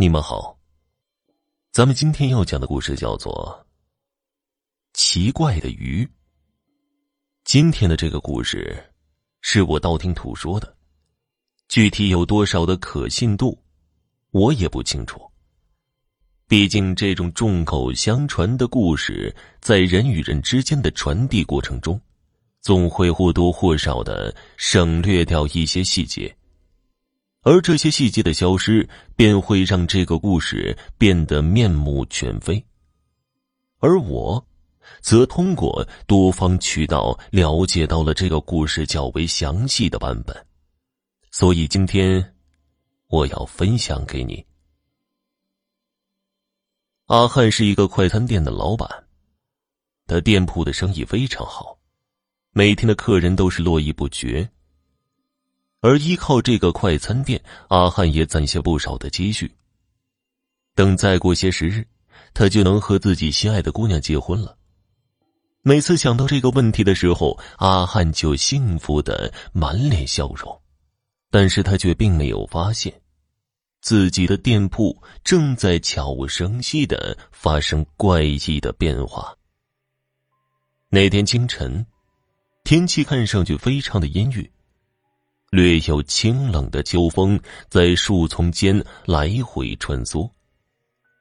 你们好，咱们今天要讲的故事叫做《奇怪的鱼》。今天的这个故事是我道听途说的，具体有多少的可信度，我也不清楚。毕竟这种众口相传的故事，在人与人之间的传递过程中，总会或多或少的省略掉一些细节。而这些细节的消失，便会让这个故事变得面目全非。而我，则通过多方渠道了解到了这个故事较为详细的版本，所以今天我要分享给你。阿汉是一个快餐店的老板，他店铺的生意非常好，每天的客人都是络绎不绝。而依靠这个快餐店，阿汉也攒下不少的积蓄。等再过些时日，他就能和自己心爱的姑娘结婚了。每次想到这个问题的时候，阿汉就幸福的满脸笑容。但是他却并没有发现，自己的店铺正在悄无声息的发生怪异的变化。那天清晨，天气看上去非常的阴郁。略有清冷的秋风在树丛间来回穿梭，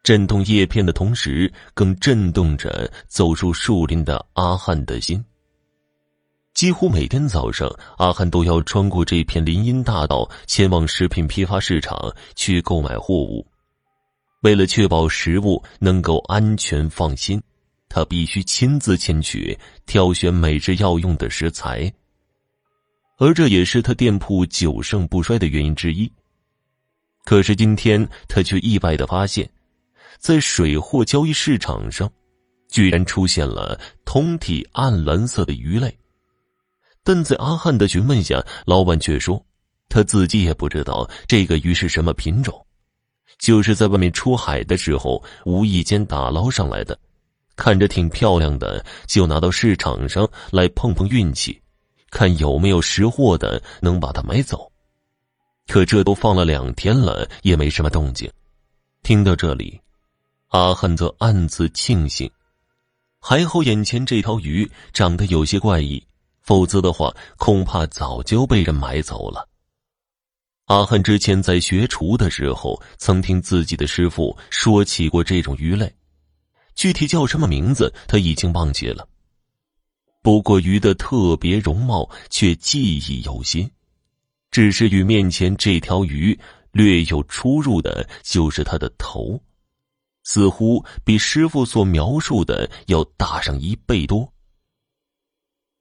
震动叶片的同时，更震动着走入树林的阿汉的心。几乎每天早上，阿汉都要穿过这片林荫大道，前往食品批发市场去购买货物。为了确保食物能够安全放心，他必须亲自前去挑选每日要用的食材。而这也是他店铺久盛不衰的原因之一。可是今天他却意外的发现，在水货交易市场上，居然出现了通体暗蓝色的鱼类。但在阿汉的询问下，老板却说，他自己也不知道这个鱼是什么品种，就是在外面出海的时候无意间打捞上来的，看着挺漂亮的，就拿到市场上来碰碰运气。看有没有识货的能把它买走，可这都放了两天了，也没什么动静。听到这里，阿汉则暗自庆幸，还好眼前这条鱼长得有些怪异，否则的话恐怕早就被人买走了。阿汉之前在学厨的时候，曾听自己的师傅说起过这种鱼类，具体叫什么名字他已经忘记了。不过鱼的特别容貌却记忆犹新，只是与面前这条鱼略有出入的，就是它的头，似乎比师傅所描述的要大上一倍多。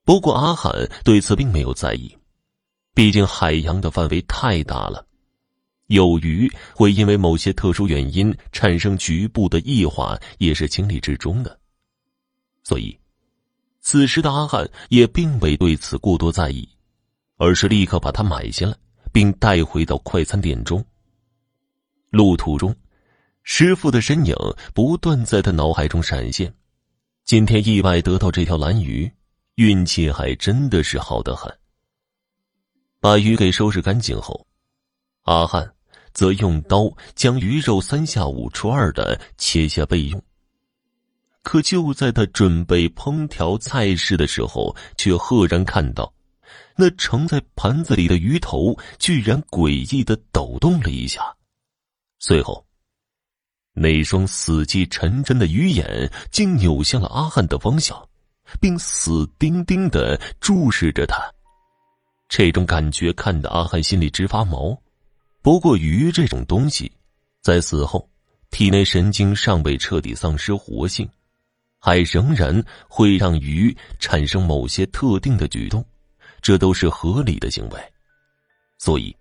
不过阿罕对此并没有在意，毕竟海洋的范围太大了，有鱼会因为某些特殊原因产生局部的异化，也是情理之中的，所以。此时的阿汉也并未对此过多在意，而是立刻把它买下来，并带回到快餐店中。路途中，师傅的身影不断在他脑海中闪现。今天意外得到这条蓝鱼，运气还真的是好得很。把鱼给收拾干净后，阿汉则用刀将鱼肉三下五除二的切下备用。可就在他准备烹调菜式的时候，却赫然看到，那盛在盘子里的鱼头居然诡异的抖动了一下，随后，那双死寂沉沉的鱼眼竟扭向了阿汉的方向，并死盯盯的注视着他。这种感觉看得阿汉心里直发毛。不过，鱼这种东西，在死后，体内神经尚未彻底丧失活性。还仍然会让鱼产生某些特定的举动，这都是合理的行为。所以，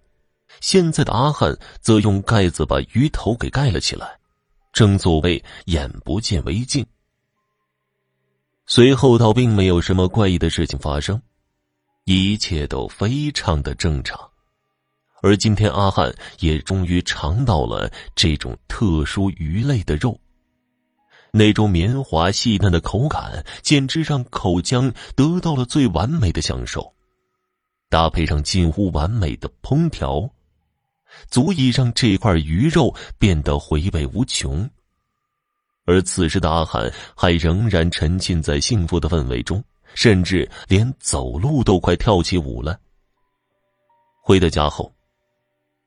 现在的阿汉则用盖子把鱼头给盖了起来，正所谓眼不见为净。随后倒并没有什么怪异的事情发生，一切都非常的正常。而今天，阿汉也终于尝到了这种特殊鱼类的肉。那种绵滑细嫩的口感，简直让口腔得到了最完美的享受。搭配上近乎完美的烹调，足以让这块鱼肉变得回味无穷。而此时的阿汉还仍然沉浸在幸福的氛围中，甚至连走路都快跳起舞了。回到家后，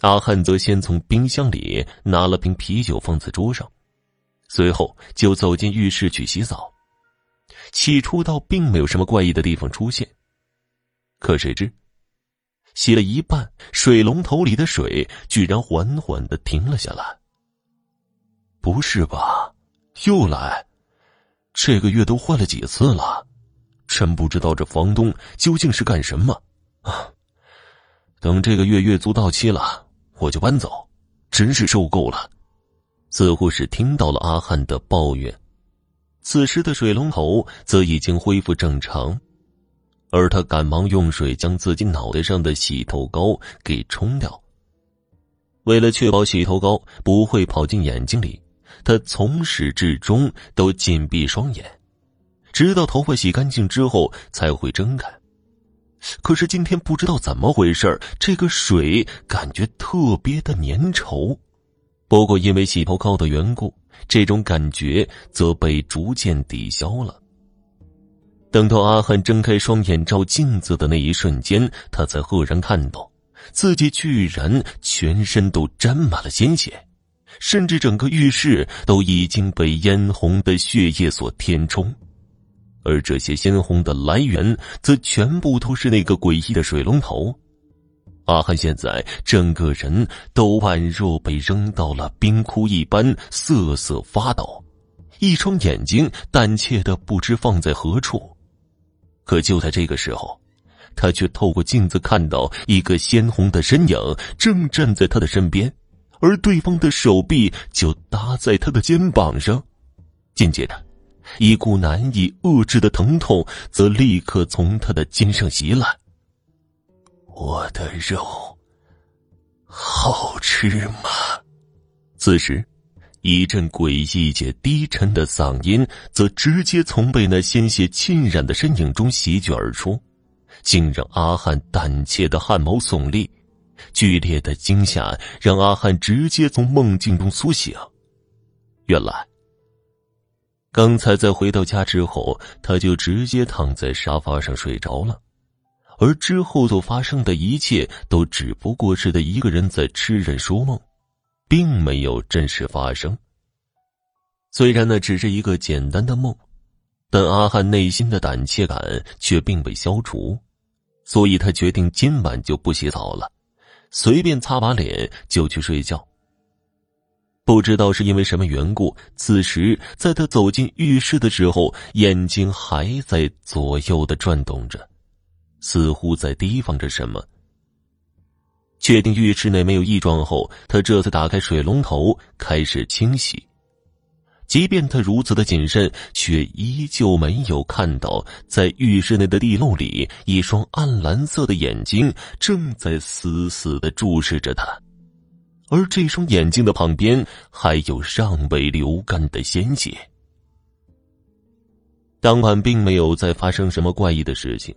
阿汉则先从冰箱里拿了瓶啤酒放在桌上，随后就走进浴室去洗澡。起初倒并没有什么怪异的地方出现，可谁知，洗了一半，水龙头里的水居然缓缓的停了下来。不是吧？又来？这个月都换了几次了？真不知道这房东究竟是干什么啊！等这个月月租到期了，我就搬走，真是受够了。似乎是听到了阿汉的抱怨。此时的水龙头则已经恢复正常，而他赶忙用水将自己脑袋上的洗头膏给冲掉。为了确保洗头膏不会跑进眼睛里，他从始至终都紧闭双眼，直到头发洗干净之后才会睁开。可是今天不知道怎么回事这个水感觉特别的粘稠。不过因为洗头膏的缘故。这种感觉则被逐渐抵消了。等到阿汉睁开双眼照镜子的那一瞬间，他才赫然看到，自己居然全身都沾满了鲜血，甚至整个浴室都已经被嫣红的血液所填充，而这些鲜红的来源，则全部都是那个诡异的水龙头。阿汉现在整个人都宛若被扔到了冰窟一般，瑟瑟发抖，一双眼睛胆怯的不知放在何处。可就在这个时候，他却透过镜子看到一个鲜红的身影正站在他的身边，而对方的手臂就搭在他的肩膀上。紧接着，一股难以遏制的疼痛则立刻从他的肩上袭来。我的肉好吃吗？此时，一阵诡异且低沉的嗓音则直接从被那鲜血浸染的身影中席卷而出，竟让阿汉胆怯的汗毛耸立。剧烈的惊吓让阿汉直接从梦境中苏醒。原来，刚才在回到家之后，他就直接躺在沙发上睡着了。而之后所发生的一切，都只不过是他一个人在痴人说梦，并没有真实发生。虽然那只是一个简单的梦，但阿汉内心的胆怯感却并未消除，所以他决定今晚就不洗澡了，随便擦把脸就去睡觉。不知道是因为什么缘故，此时在他走进浴室的时候，眼睛还在左右的转动着。似乎在提防着什么。确定浴室内没有异状后，他这才打开水龙头开始清洗。即便他如此的谨慎，却依旧没有看到在浴室内的地漏里，一双暗蓝色的眼睛正在死死的注视着他，而这双眼睛的旁边还有尚未流干的鲜血。当晚并没有再发生什么怪异的事情。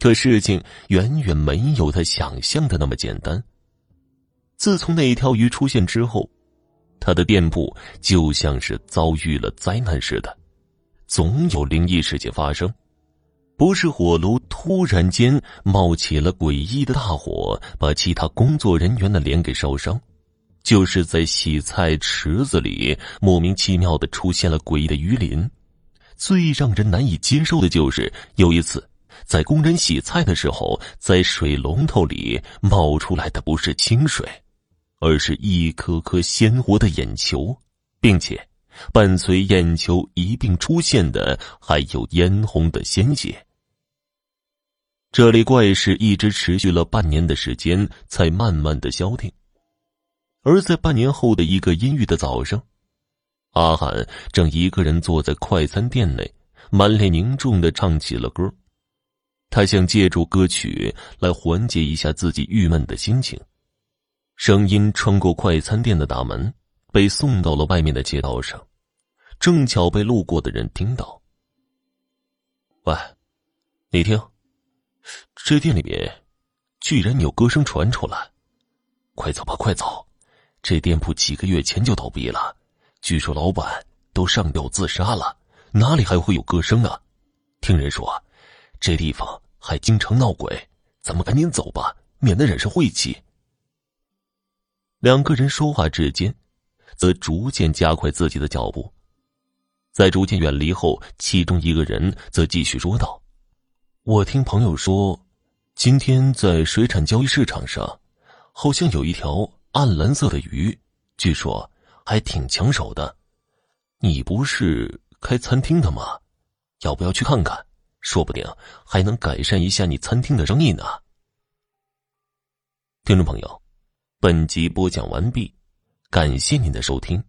可事情远远没有他想象的那么简单。自从那条鱼出现之后，他的店铺就像是遭遇了灾难似的，总有灵异事件发生。不是火炉突然间冒起了诡异的大火，把其他工作人员的脸给烧伤，就是在洗菜池子里莫名其妙的出现了诡异的鱼鳞。最让人难以接受的就是有一次。在工人洗菜的时候，在水龙头里冒出来的不是清水，而是一颗颗鲜活的眼球，并且伴随眼球一并出现的还有嫣红的鲜血。这类怪事一直持续了半年的时间，才慢慢的消停。而在半年后的一个阴郁的早上，阿汉正一个人坐在快餐店内，满脸凝重的唱起了歌。他想借助歌曲来缓解一下自己郁闷的心情，声音穿过快餐店的大门，被送到了外面的街道上，正巧被路过的人听到。喂，你听，这店里面居然有歌声传出来，快走吧，快走！这店铺几个月前就倒闭了，据说老板都上吊自杀了，哪里还会有歌声啊？听人说，这地方还经常闹鬼，咱们赶紧走吧，免得染上晦气。两个人说话之间，则逐渐加快自己的脚步。在逐渐远离后，其中一个人则继续说道：“我听朋友说，今天在水产交易市场上，好像有一条暗蓝色的鱼，据说还挺抢手的。你不是开餐厅的吗？要不要去看看？说不定还能改善一下你餐厅的生意呢。”听众朋友，本集播讲完毕，感谢您的收听。